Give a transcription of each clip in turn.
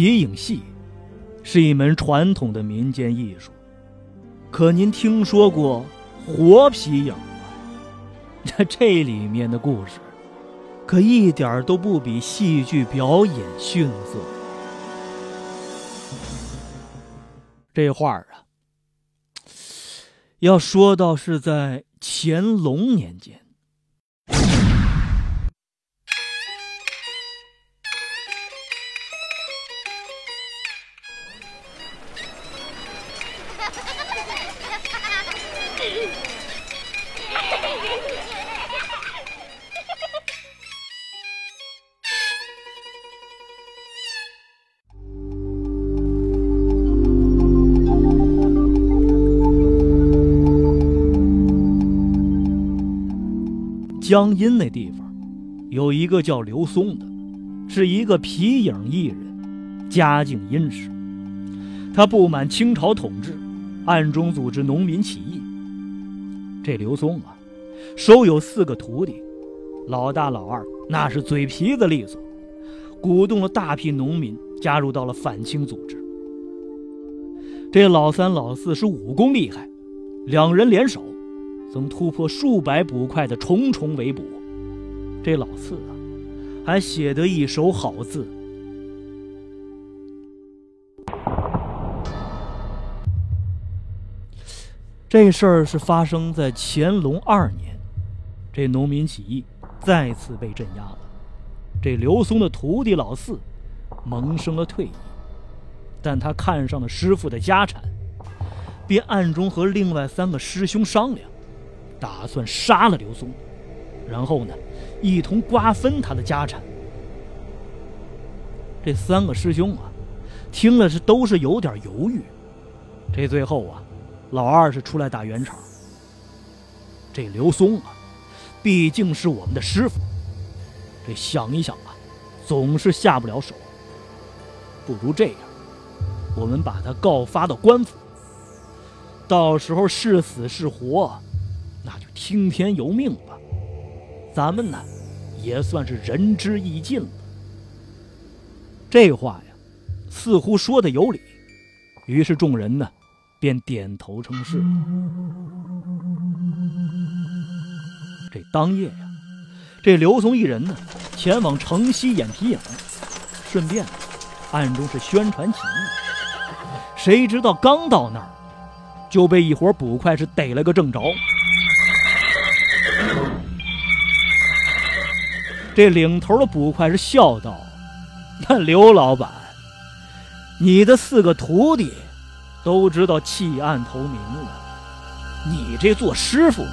皮影戏是一门传统的民间艺术，可您听说过活皮影吗？这 这里面的故事，可一点都不比戏剧表演逊色。这话啊，要说到是在乾隆年间。江阴那地方，有一个叫刘松的，是一个皮影艺人，家境殷实。他不满清朝统治，暗中组织农民起义。这刘松啊，收有四个徒弟，老大、老二那是嘴皮子利索，鼓动了大批农民加入到了反清组织。这老三、老四是武功厉害，两人联手。曾突破数百捕快的重重围捕，这老四啊，还写得一手好字。这事儿是发生在乾隆二年，这农民起义再次被镇压了。这刘松的徒弟老四萌生了退意，但他看上了师傅的家产，便暗中和另外三个师兄商量。打算杀了刘松，然后呢，一同瓜分他的家产。这三个师兄啊，听了是都是有点犹豫。这最后啊，老二是出来打圆场。这刘松啊，毕竟是我们的师傅，这想一想啊，总是下不了手。不如这样，我们把他告发到官府，到时候是死是活。那就听天由命吧，咱们呢，也算是仁至义尽了。这话呀，似乎说的有理，于是众人呢，便点头称是。这当夜呀，这刘松一人呢，前往城西演皮影，顺便暗中是宣传起义。谁知道刚到那儿，就被一伙捕快是逮了个正着。这领头的捕快是笑道：“那刘老板，你的四个徒弟都知道弃暗投明了，你这做师傅的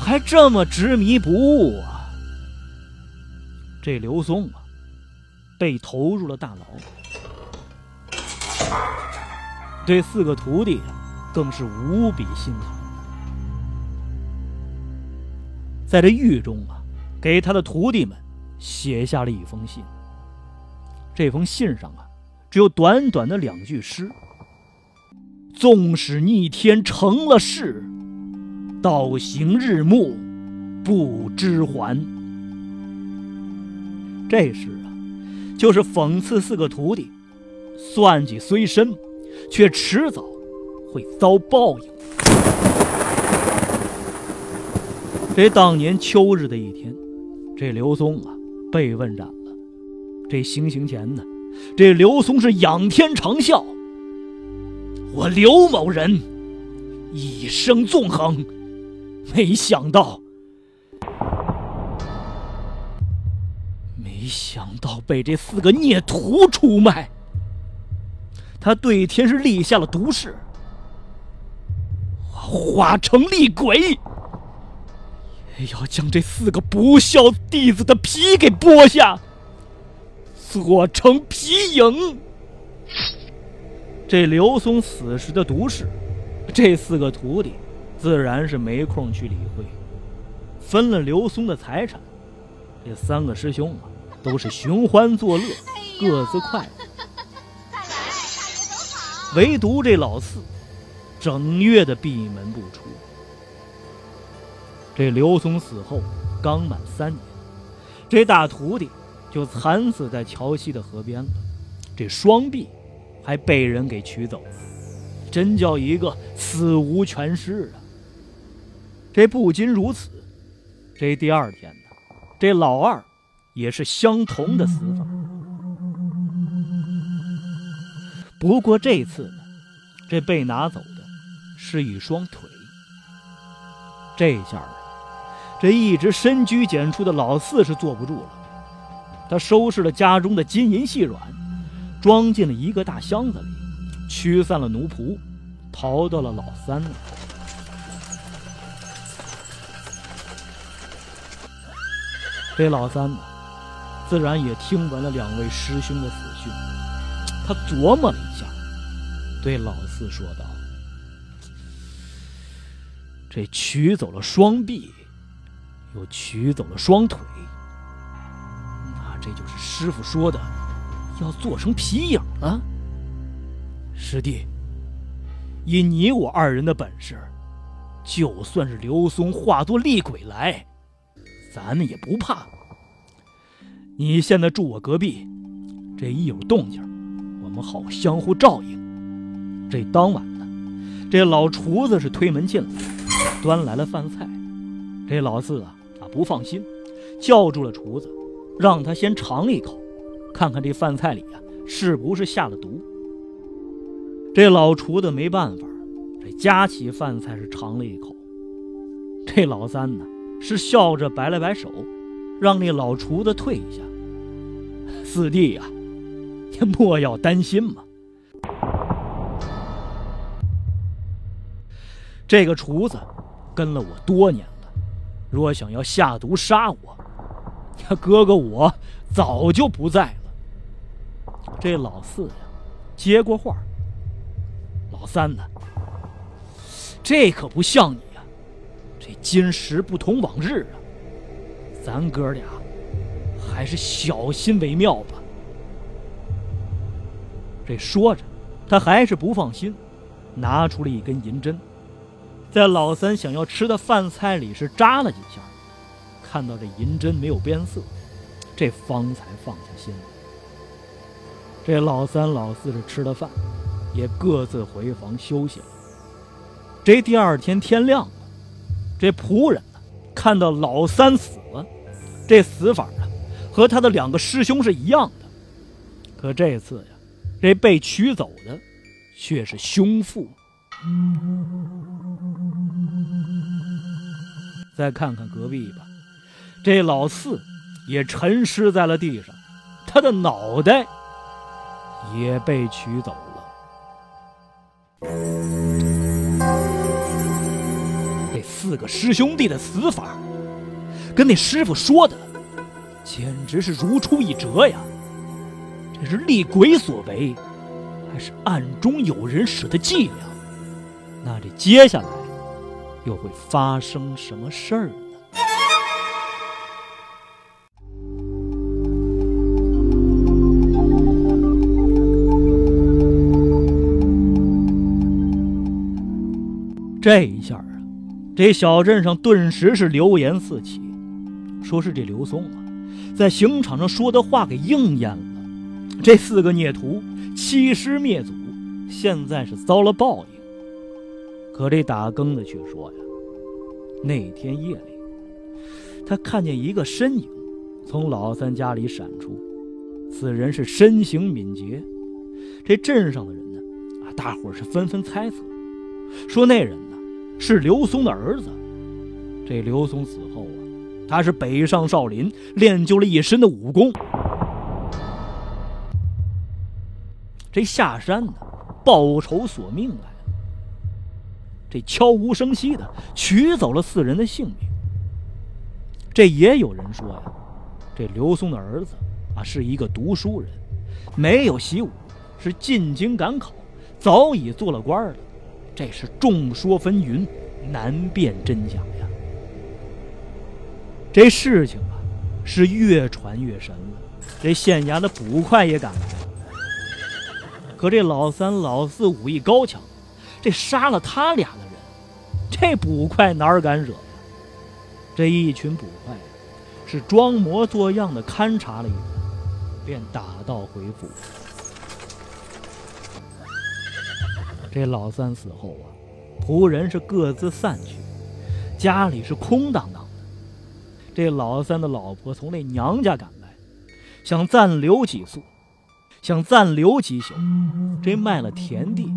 还这么执迷不悟啊？”这刘松啊，被投入了大牢，对四个徒弟更是无比心疼。在这狱中啊。给他的徒弟们写下了一封信。这封信上啊，只有短短的两句诗：“纵使逆天成了事，倒行日暮不知还。”这诗啊，就是讽刺四个徒弟，算计虽深，却迟早会遭报应。这当年秋日的一天。这刘松啊，被问斩了。这行刑前呢，这刘松是仰天长啸：“我刘某人一生纵横，没想到，没想到被这四个孽徒出卖。他对天是立下了毒誓，我化成厉鬼。”也要将这四个不孝弟子的皮给剥下，做成皮影。这刘松死时的毒誓，这四个徒弟自然是没空去理会，分了刘松的财产。这三个师兄啊，都是寻欢作乐，各自快乐。唯独这老四，整月的闭门不出。这刘松死后刚满三年，这大徒弟就惨死在桥西的河边了。这双臂还被人给取走了，真叫一个死无全尸啊！这不仅如此，这第二天呢，这老二也是相同的死法。不过这次呢，这被拿走的是一双腿。这下，这一直深居简出的老四是坐不住了，他收拾了家中的金银细软，装进了一个大箱子里，驱散了奴仆，逃到了老三那。这老三呢，自然也听闻了两位师兄的死讯。他琢磨了一下，对老四说道：“这取走了双臂，又取走了双腿，那这就是师傅说的要做成皮影了。师弟，以你我二人的本事，就算是刘松化作厉鬼来。”咱们也不怕。你现在住我隔壁，这一有动静，我们好相互照应。这当晚呢，这老厨子是推门进来，端来了饭菜。这老四啊不放心，叫住了厨子，让他先尝一口，看看这饭菜里啊是不是下了毒。这老厨子没办法，这夹起饭菜是尝了一口。这老三呢？是笑着摆了摆手，让那老厨子退一下。四弟呀，你莫要担心嘛。这个厨子跟了我多年，若想要下毒杀我，哥哥我早就不在了。这老四呀，接过话。老三呢？这可不像你呀。这今时不同往日啊，咱哥俩还是小心为妙吧。这说着，他还是不放心，拿出了一根银针，在老三想要吃的饭菜里是扎了几下，看到这银针没有变色，这方才放下心来。这老三老四是吃了饭，也各自回房休息了。这第二天天亮了。这仆人呢，看到老三死了，这死法啊，和他的两个师兄是一样的。可这次呀，这被取走的却是兄父。再看看隔壁吧，这老四也沉尸在了地上，他的脑袋也被取走了。这四个师兄弟的死法，跟那师傅说的，简直是如出一辙呀！这是厉鬼所为，还是暗中有人使的伎俩？那这接下来又会发生什么事儿呢？这一下啊。这小镇上顿时是流言四起，说是这刘松啊，在刑场上说的话给应验了。这四个孽徒欺师灭祖，现在是遭了报应。可这打更的却说呀，那天夜里，他看见一个身影从老三家里闪出，此人是身形敏捷。这镇上的人呢，啊，大伙是纷纷猜测，说那人呢。是刘松的儿子。这刘松死后啊，他是北上少林，练就了一身的武功。这下山呢，报仇索命来。这悄无声息的取走了四人的性命。这也有人说呀，这刘松的儿子啊是一个读书人，没有习武，是进京赶考，早已做了官了。这是众说纷纭，难辨真假呀。这事情啊，是越传越神了。这县衙的捕快也赶来了。可这老三、老四武艺高强，这杀了他俩的，这捕快哪敢惹呀？这一群捕快是装模作样的勘察了一番，便打道回府。这老三死后啊，仆人是各自散去，家里是空荡荡的。这老三的老婆从那娘家赶来，想暂留几宿，想暂留几宿，这卖了田地，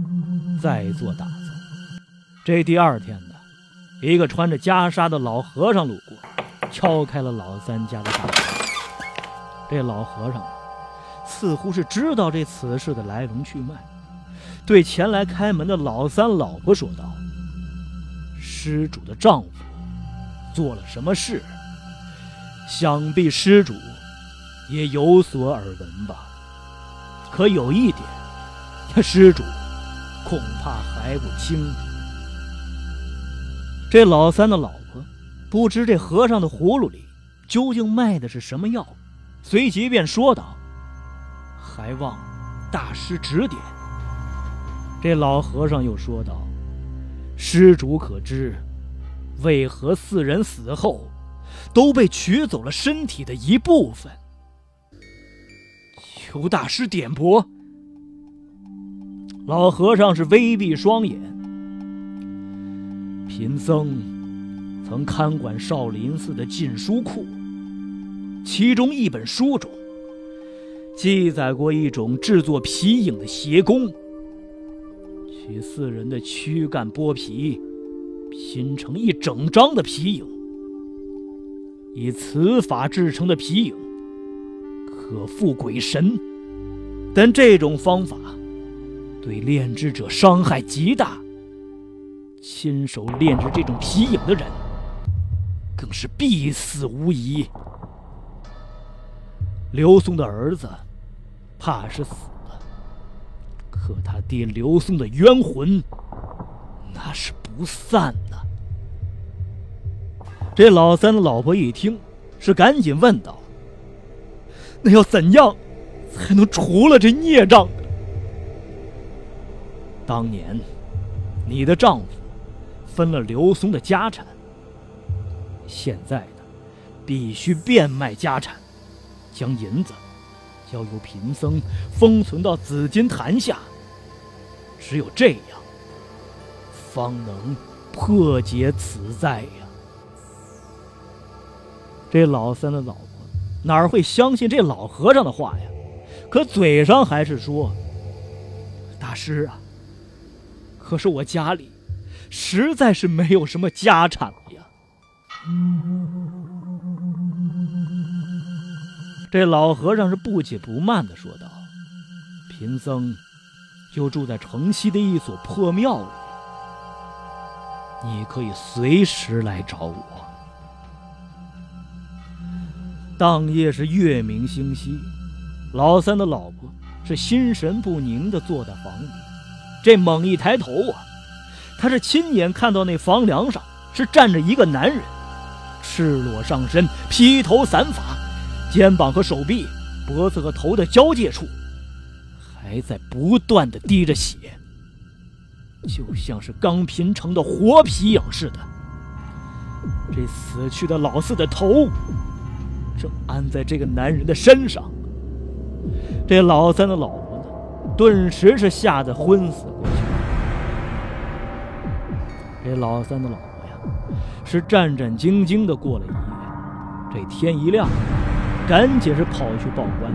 再做打算。这第二天呢，一个穿着袈裟的老和尚路过，敲开了老三家的大门。这老和尚，似乎是知道这此事的来龙去脉，对前来开门的老三老婆说道：“施主的丈夫做了什么事？想必施主也有所耳闻吧？可有一点，施主恐怕还不清楚。”这老三的老婆不知这和尚的葫芦里究竟卖的是什么药。随即便说道：“还望大师指点。”这老和尚又说道：“施主可知，为何四人死后都被取走了身体的一部分？求大师点拨。”老和尚是微闭双眼。贫僧曾看管少林寺的禁书库。其中一本书中记载过一种制作皮影的邪功，取四人的躯干剥皮，拼成一整张的皮影。以此法制成的皮影可附鬼神，但这种方法对炼制者伤害极大。亲手炼制这种皮影的人，更是必死无疑。刘松的儿子，怕是死了。可他爹刘松的冤魂，那是不散的。这老三的老婆一听，是赶紧问道：“那要怎样，才能除了这孽障？”当年，你的丈夫分了刘松的家产，现在呢，必须变卖家产。将银子交由贫僧封存到紫金坛下，只有这样，方能破解此灾呀。这老三的老婆哪会相信这老和尚的话呀？可嘴上还是说：“大师啊，可是我家里实在是没有什么家产了呀。”这老和尚是不紧不慢的说道：“贫僧就住在城西的一所破庙里，你可以随时来找我。”当夜是月明星稀，老三的老婆是心神不宁的坐在房里，这猛一抬头啊，他是亲眼看到那房梁上是站着一个男人，赤裸上身，披头散发。肩膀和手臂、脖子和头的交界处，还在不断的滴着血，就像是刚拼成的活皮影似的。这死去的老四的头正安在这个男人的身上。这老三的老婆呢，顿时是吓得昏死过去。这老三的老婆呀，是战战兢兢的过了一夜。这天一亮。赶紧是跑去报官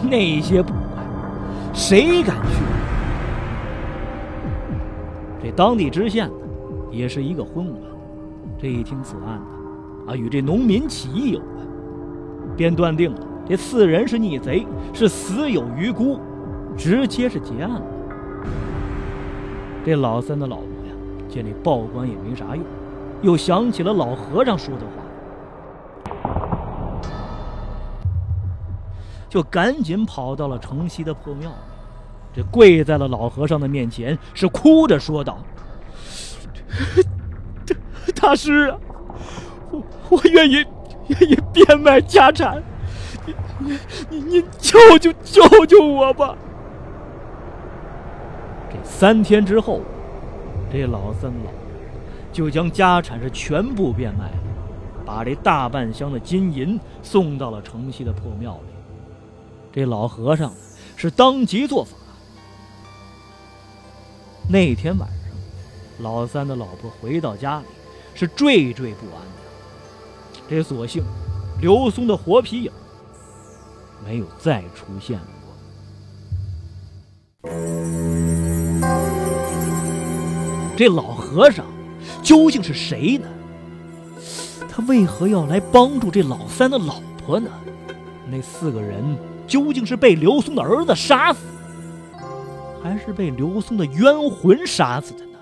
去。那些捕快，谁敢去？这当地知县呢，也是一个昏官。这一听此案呢，啊，与这农民起义有关，便断定了这四人是逆贼，是死有余辜，直接是结案了。这老三的老婆呀，见这报官也没啥用，又想起了老和尚说的话。就赶紧跑到了城西的破庙里，这跪在了老和尚的面前，是哭着说道：“大师，我我愿意愿意变卖家产，你你你救救救救我吧！”这三天之后，这老僧老就将家产是全部变卖了，把这大半箱的金银送到了城西的破庙里。这老和尚是当即做法，那天晚上，老三的老婆回到家里是惴惴不安的。这所幸，刘松的活皮影没有再出现过。这老和尚究竟是谁呢？他为何要来帮助这老三的老婆呢？那四个人究竟是被刘松的儿子杀死？还是被刘松的冤魂杀死的呢？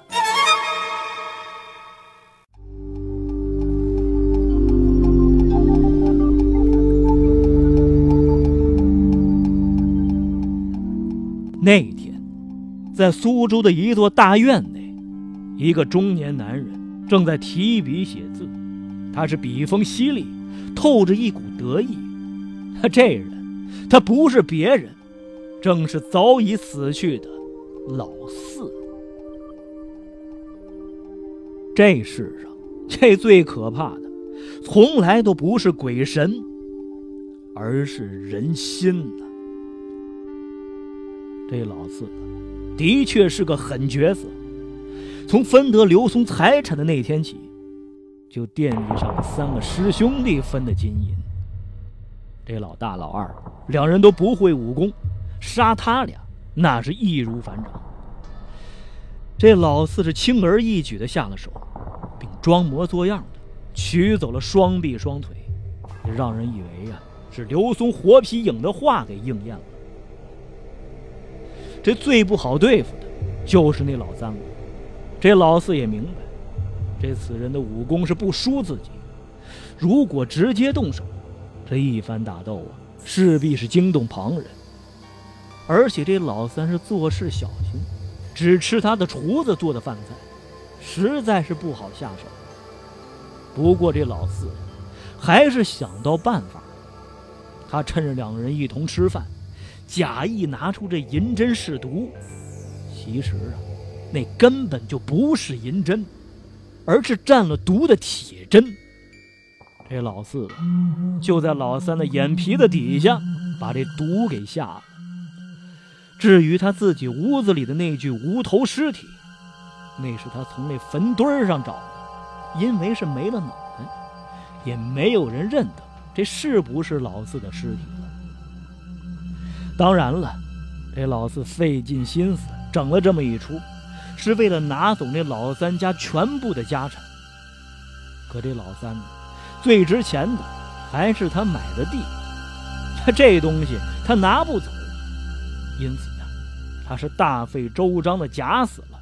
那天，在苏州的一座大院，一个中年男人正在提笔写字，他是笔锋犀利，透着一股得意。他这人，他不是别人，正是早已死去的。老四，这世上这最可怕的，从来都不是鬼神，而是人心呐。这老四的确是个狠角色，从分得刘松财产的那天起，就惦记上了三个师兄弟分的金银。这老大、老二两人都不会武功，杀他俩。那是易如反掌。这老四是轻而易举的下了手，并装模作样的取走了双臂双腿，让人以为呀是刘松活皮影的话给应验了。这最不好对付的就是那老三了。这老四也明白，这此人的武功是不输自己，如果直接动手，这一番打斗啊，势必是惊动旁人。而且这老三是做事小心，只吃他的厨子做的饭菜，实在是不好下手。不过这老四还是想到办法，他趁着两个人一同吃饭，假意拿出这银针试毒。其实啊，那根本就不是银针，而是蘸了毒的铁针。这老四就在老三的眼皮子底下把这毒给下了。至于他自己屋子里的那具无头尸体，那是他从那坟堆上找的，因为是没了脑袋，也没有人认得这是不是老四的尸体了。当然了，这老四费尽心思整了这么一出，是为了拿走那老三家全部的家产。可这老三呢最值钱的还是他买的地，他这东西他拿不走。因此呀，他是大费周章的假死了，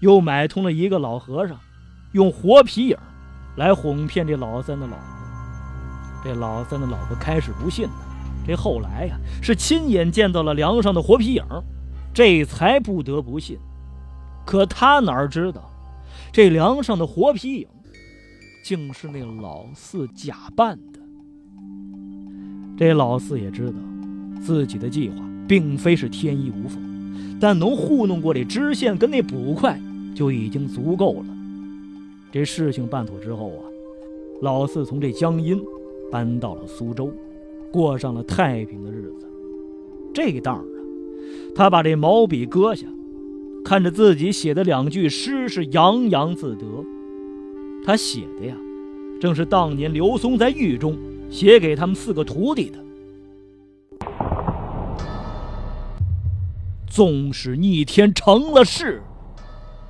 又买通了一个老和尚，用活皮影来哄骗这老三的老婆。这老三的老婆开始不信呢，这后来呀是亲眼见到了梁上的活皮影，这才不得不信。可他哪知道，这梁上的活皮影竟是那老四假扮的。这老四也知道自己的计划。并非是天衣无缝，但能糊弄过这知县跟那捕快就已经足够了。这事情办妥之后啊，老四从这江阴搬到了苏州，过上了太平的日子。这当啊，他把这毛笔搁下，看着自己写的两句诗，是洋洋自得。他写的呀，正是当年刘松在狱中写给他们四个徒弟的。纵使逆天成了事，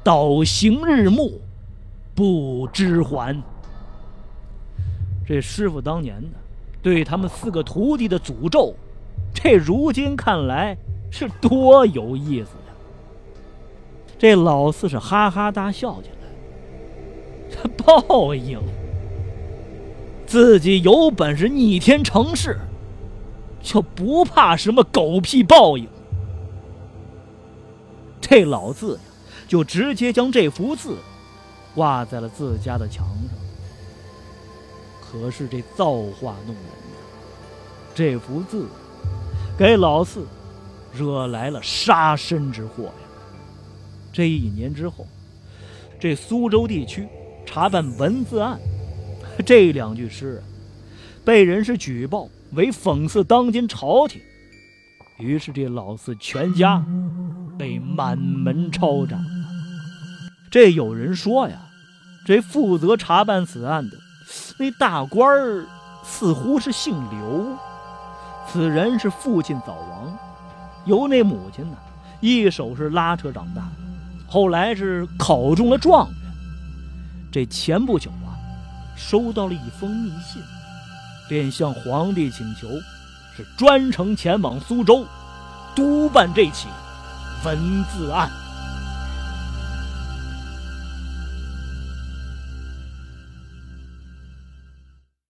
倒行日暮不知还。这师傅当年的对他们四个徒弟的诅咒，这如今看来是多有意思！这老四是哈哈大笑起来。这报应，自己有本事逆天成事，就不怕什么狗屁报应。这老字呀，就直接将这幅字挂在了自家的墙上。可是这造化弄人呐，这幅字给老四惹来了杀身之祸呀！这一年之后，这苏州地区查办文字案，这两句诗啊，被人是举报为讽刺当今朝廷。于是这老四全家被满门抄斩。这有人说呀，这负责查办此案的那大官儿似乎是姓刘，此人是父亲早亡，由那母亲呢一手是拉扯长大，后来是考中了状元。这前不久啊，收到了一封密信，便向皇帝请求，是专程前往苏州，督办这起文字案。